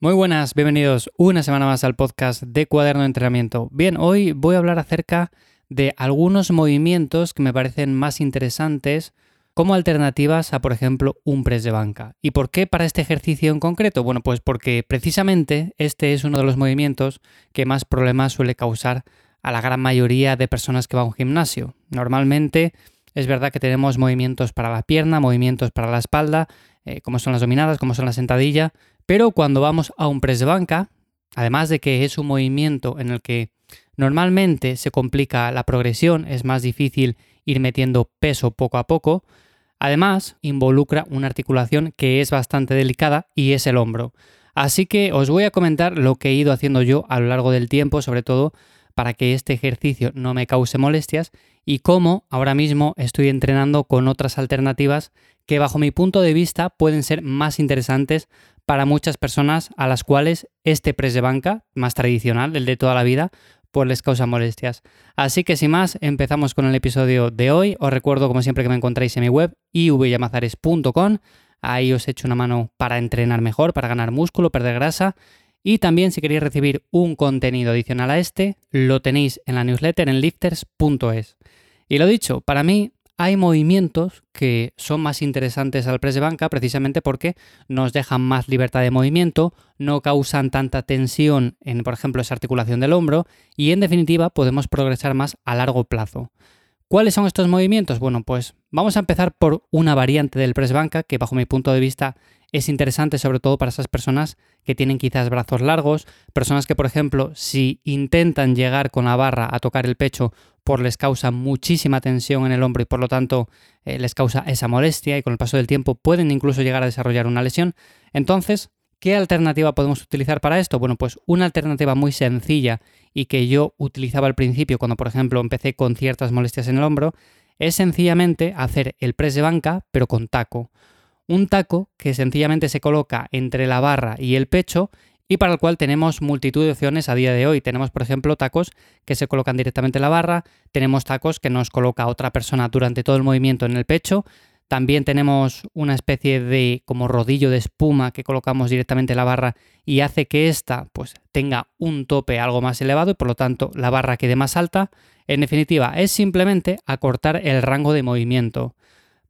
Muy buenas, bienvenidos una semana más al podcast de Cuaderno de Entrenamiento. Bien, hoy voy a hablar acerca de algunos movimientos que me parecen más interesantes como alternativas a, por ejemplo, un press de banca. ¿Y por qué para este ejercicio en concreto? Bueno, pues porque precisamente este es uno de los movimientos que más problemas suele causar a la gran mayoría de personas que van a un gimnasio. Normalmente es verdad que tenemos movimientos para la pierna, movimientos para la espalda, eh, como son las dominadas, como son la sentadilla, pero cuando vamos a un press de banca, además de que es un movimiento en el que normalmente se complica la progresión, es más difícil ir metiendo peso poco a poco, además involucra una articulación que es bastante delicada y es el hombro. Así que os voy a comentar lo que he ido haciendo yo a lo largo del tiempo, sobre todo para que este ejercicio no me cause molestias y cómo ahora mismo estoy entrenando con otras alternativas que bajo mi punto de vista pueden ser más interesantes para muchas personas a las cuales este press de banca, más tradicional, el de toda la vida, pues les causa molestias. Así que sin más, empezamos con el episodio de hoy. Os recuerdo como siempre que me encontráis en mi web ivyamazares.com. Ahí os echo una mano para entrenar mejor, para ganar músculo, perder grasa. Y también si queréis recibir un contenido adicional a este, lo tenéis en la newsletter en lifters.es. Y lo dicho, para mí hay movimientos que son más interesantes al press de banca precisamente porque nos dejan más libertad de movimiento, no causan tanta tensión en, por ejemplo, esa articulación del hombro y en definitiva podemos progresar más a largo plazo. ¿Cuáles son estos movimientos? Bueno, pues vamos a empezar por una variante del press banca que bajo mi punto de vista es interesante sobre todo para esas personas que tienen quizás brazos largos, personas que por ejemplo si intentan llegar con la barra a tocar el pecho por les causa muchísima tensión en el hombro y por lo tanto eh, les causa esa molestia y con el paso del tiempo pueden incluso llegar a desarrollar una lesión. Entonces, ¿qué alternativa podemos utilizar para esto? Bueno, pues una alternativa muy sencilla y que yo utilizaba al principio cuando por ejemplo empecé con ciertas molestias en el hombro es sencillamente hacer el press de banca pero con taco. Un taco que sencillamente se coloca entre la barra y el pecho y para el cual tenemos multitud de opciones a día de hoy. Tenemos, por ejemplo, tacos que se colocan directamente en la barra, tenemos tacos que nos coloca otra persona durante todo el movimiento en el pecho, también tenemos una especie de como rodillo de espuma que colocamos directamente en la barra y hace que ésta pues tenga un tope algo más elevado y por lo tanto la barra quede más alta. En definitiva, es simplemente acortar el rango de movimiento.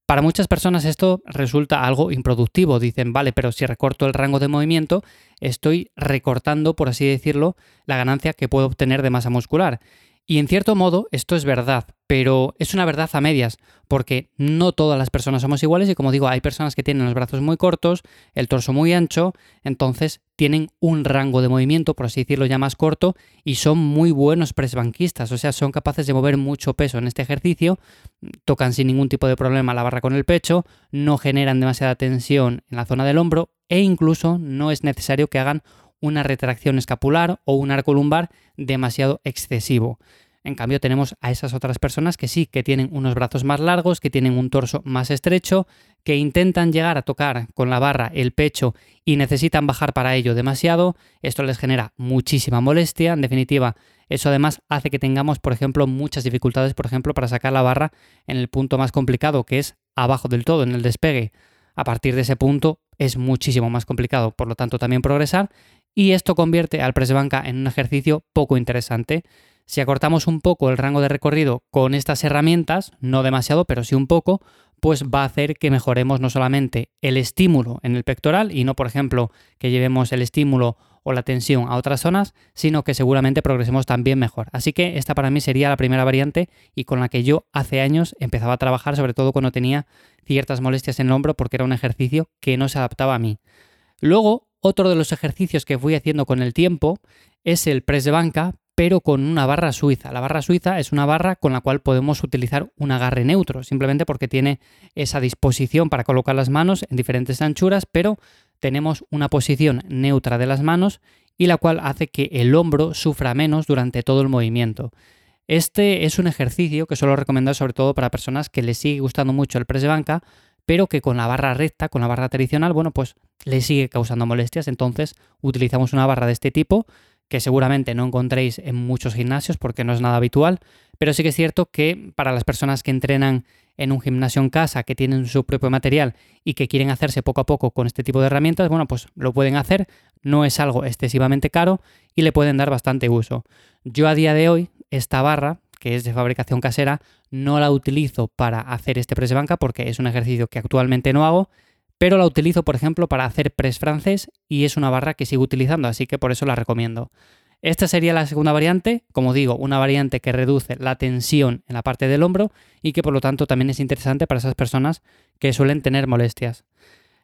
Para muchas personas esto resulta algo improductivo. Dicen, vale, pero si recorto el rango de movimiento, estoy recortando, por así decirlo, la ganancia que puedo obtener de masa muscular. Y en cierto modo esto es verdad, pero es una verdad a medias, porque no todas las personas somos iguales y como digo, hay personas que tienen los brazos muy cortos, el torso muy ancho, entonces tienen un rango de movimiento, por así decirlo, ya más corto y son muy buenos presbanquistas, o sea, son capaces de mover mucho peso en este ejercicio, tocan sin ningún tipo de problema la barra con el pecho, no generan demasiada tensión en la zona del hombro e incluso no es necesario que hagan una retracción escapular o un arco lumbar demasiado excesivo. En cambio tenemos a esas otras personas que sí, que tienen unos brazos más largos, que tienen un torso más estrecho, que intentan llegar a tocar con la barra el pecho y necesitan bajar para ello demasiado. Esto les genera muchísima molestia. En definitiva, eso además hace que tengamos, por ejemplo, muchas dificultades, por ejemplo, para sacar la barra en el punto más complicado, que es abajo del todo, en el despegue. A partir de ese punto es muchísimo más complicado, por lo tanto, también progresar y esto convierte al press banca en un ejercicio poco interesante. Si acortamos un poco el rango de recorrido con estas herramientas, no demasiado, pero sí un poco, pues va a hacer que mejoremos no solamente el estímulo en el pectoral y no, por ejemplo, que llevemos el estímulo o la tensión a otras zonas, sino que seguramente progresemos también mejor. Así que esta para mí sería la primera variante y con la que yo hace años empezaba a trabajar, sobre todo cuando tenía ciertas molestias en el hombro porque era un ejercicio que no se adaptaba a mí. Luego, otro de los ejercicios que fui haciendo con el tiempo es el press de banca, pero con una barra suiza. La barra suiza es una barra con la cual podemos utilizar un agarre neutro, simplemente porque tiene esa disposición para colocar las manos en diferentes anchuras, pero tenemos una posición neutra de las manos y la cual hace que el hombro sufra menos durante todo el movimiento. Este es un ejercicio que suelo recomendar sobre todo para personas que les sigue gustando mucho el press de banca, pero que con la barra recta, con la barra tradicional, bueno, pues le sigue causando molestias. Entonces utilizamos una barra de este tipo que seguramente no encontréis en muchos gimnasios porque no es nada habitual, pero sí que es cierto que para las personas que entrenan en un gimnasio en casa, que tienen su propio material y que quieren hacerse poco a poco con este tipo de herramientas, bueno, pues lo pueden hacer. no es algo excesivamente caro y le pueden dar bastante uso. Yo a día de hoy, esta barra, que es de fabricación casera, no la utilizo para hacer este press banca porque es un ejercicio que actualmente no hago, pero la utilizo, por ejemplo, para hacer press francés y es una barra que sigo utilizando, así que por eso la recomiendo. Esta sería la segunda variante, como digo, una variante que reduce la tensión en la parte del hombro y que por lo tanto también es interesante para esas personas que suelen tener molestias.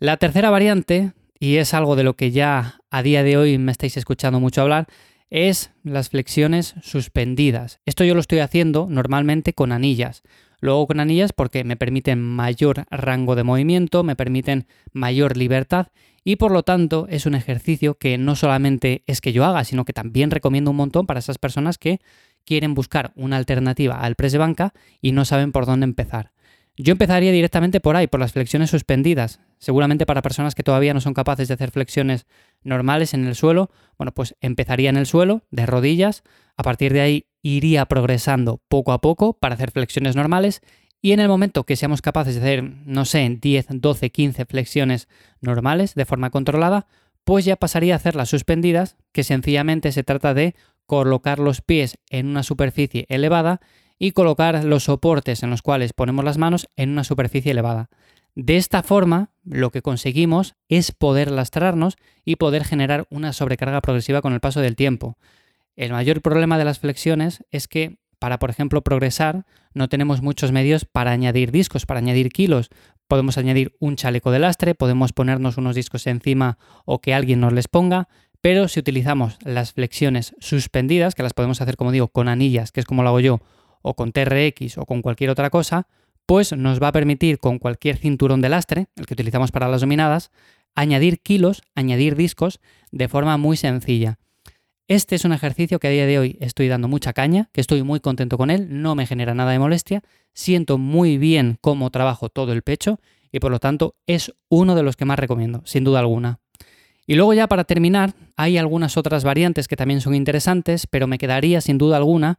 La tercera variante, y es algo de lo que ya a día de hoy me estáis escuchando mucho hablar, es las flexiones suspendidas. Esto yo lo estoy haciendo normalmente con anillas. Luego con anillas porque me permiten mayor rango de movimiento, me permiten mayor libertad y por lo tanto es un ejercicio que no solamente es que yo haga, sino que también recomiendo un montón para esas personas que quieren buscar una alternativa al press de banca y no saben por dónde empezar. Yo empezaría directamente por ahí, por las flexiones suspendidas. Seguramente para personas que todavía no son capaces de hacer flexiones normales en el suelo, bueno, pues empezaría en el suelo, de rodillas, a partir de ahí iría progresando poco a poco para hacer flexiones normales y en el momento que seamos capaces de hacer, no sé, 10, 12, 15 flexiones normales de forma controlada, pues ya pasaría a hacer las suspendidas, que sencillamente se trata de colocar los pies en una superficie elevada y colocar los soportes en los cuales ponemos las manos en una superficie elevada. De esta forma, lo que conseguimos es poder lastrarnos y poder generar una sobrecarga progresiva con el paso del tiempo. El mayor problema de las flexiones es que para, por ejemplo, progresar, no tenemos muchos medios para añadir discos, para añadir kilos. Podemos añadir un chaleco de lastre, podemos ponernos unos discos encima o que alguien nos les ponga, pero si utilizamos las flexiones suspendidas, que las podemos hacer, como digo, con anillas, que es como lo hago yo, o con TRX o con cualquier otra cosa, pues nos va a permitir con cualquier cinturón de lastre, el que utilizamos para las dominadas, añadir kilos, añadir discos de forma muy sencilla. Este es un ejercicio que a día de hoy estoy dando mucha caña, que estoy muy contento con él, no me genera nada de molestia, siento muy bien cómo trabajo todo el pecho y por lo tanto es uno de los que más recomiendo, sin duda alguna. Y luego ya para terminar, hay algunas otras variantes que también son interesantes, pero me quedaría sin duda alguna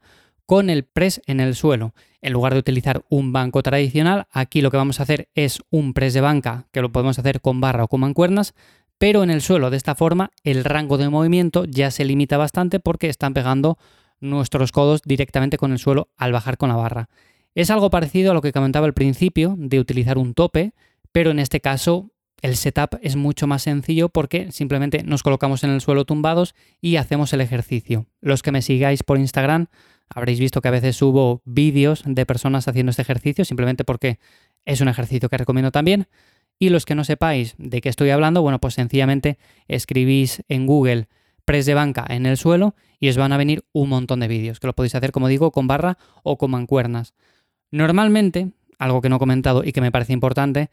con el press en el suelo. En lugar de utilizar un banco tradicional, aquí lo que vamos a hacer es un press de banca, que lo podemos hacer con barra o con mancuernas, pero en el suelo de esta forma el rango de movimiento ya se limita bastante porque están pegando nuestros codos directamente con el suelo al bajar con la barra. Es algo parecido a lo que comentaba al principio de utilizar un tope, pero en este caso el setup es mucho más sencillo porque simplemente nos colocamos en el suelo tumbados y hacemos el ejercicio. Los que me sigáis por Instagram habréis visto que a veces subo vídeos de personas haciendo este ejercicio simplemente porque es un ejercicio que recomiendo también. Y los que no sepáis de qué estoy hablando, bueno, pues sencillamente escribís en Google press de banca en el suelo y os van a venir un montón de vídeos, que lo podéis hacer, como digo, con barra o con mancuernas. Normalmente, algo que no he comentado y que me parece importante,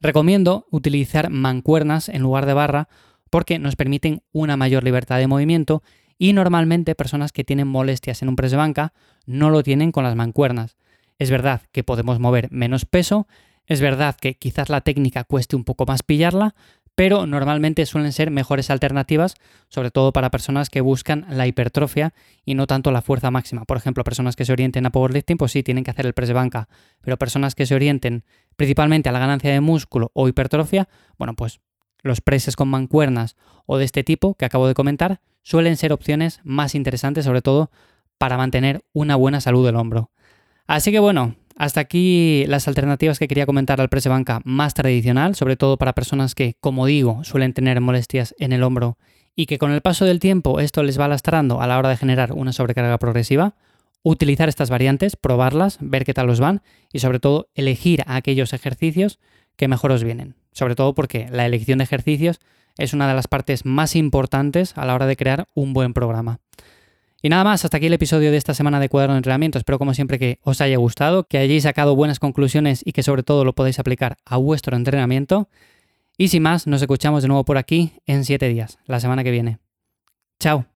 recomiendo utilizar mancuernas en lugar de barra porque nos permiten una mayor libertad de movimiento y normalmente personas que tienen molestias en un press de banca no lo tienen con las mancuernas. Es verdad que podemos mover menos peso, es verdad que quizás la técnica cueste un poco más pillarla, pero normalmente suelen ser mejores alternativas, sobre todo para personas que buscan la hipertrofia y no tanto la fuerza máxima. Por ejemplo, personas que se orienten a powerlifting, pues sí, tienen que hacer el press de banca, pero personas que se orienten principalmente a la ganancia de músculo o hipertrofia, bueno, pues los presses con mancuernas o de este tipo que acabo de comentar suelen ser opciones más interesantes, sobre todo para mantener una buena salud del hombro. Así que bueno, hasta aquí las alternativas que quería comentar al press de banca más tradicional, sobre todo para personas que, como digo, suelen tener molestias en el hombro y que con el paso del tiempo esto les va lastrando a la hora de generar una sobrecarga progresiva. Utilizar estas variantes, probarlas, ver qué tal os van y sobre todo elegir aquellos ejercicios que mejor os vienen. Sobre todo porque la elección de ejercicios es una de las partes más importantes a la hora de crear un buen programa. Y nada más, hasta aquí el episodio de esta semana de cuaderno de entrenamiento. Espero como siempre que os haya gustado, que hayáis sacado buenas conclusiones y que sobre todo lo podáis aplicar a vuestro entrenamiento. Y sin más, nos escuchamos de nuevo por aquí en 7 días, la semana que viene. Chao.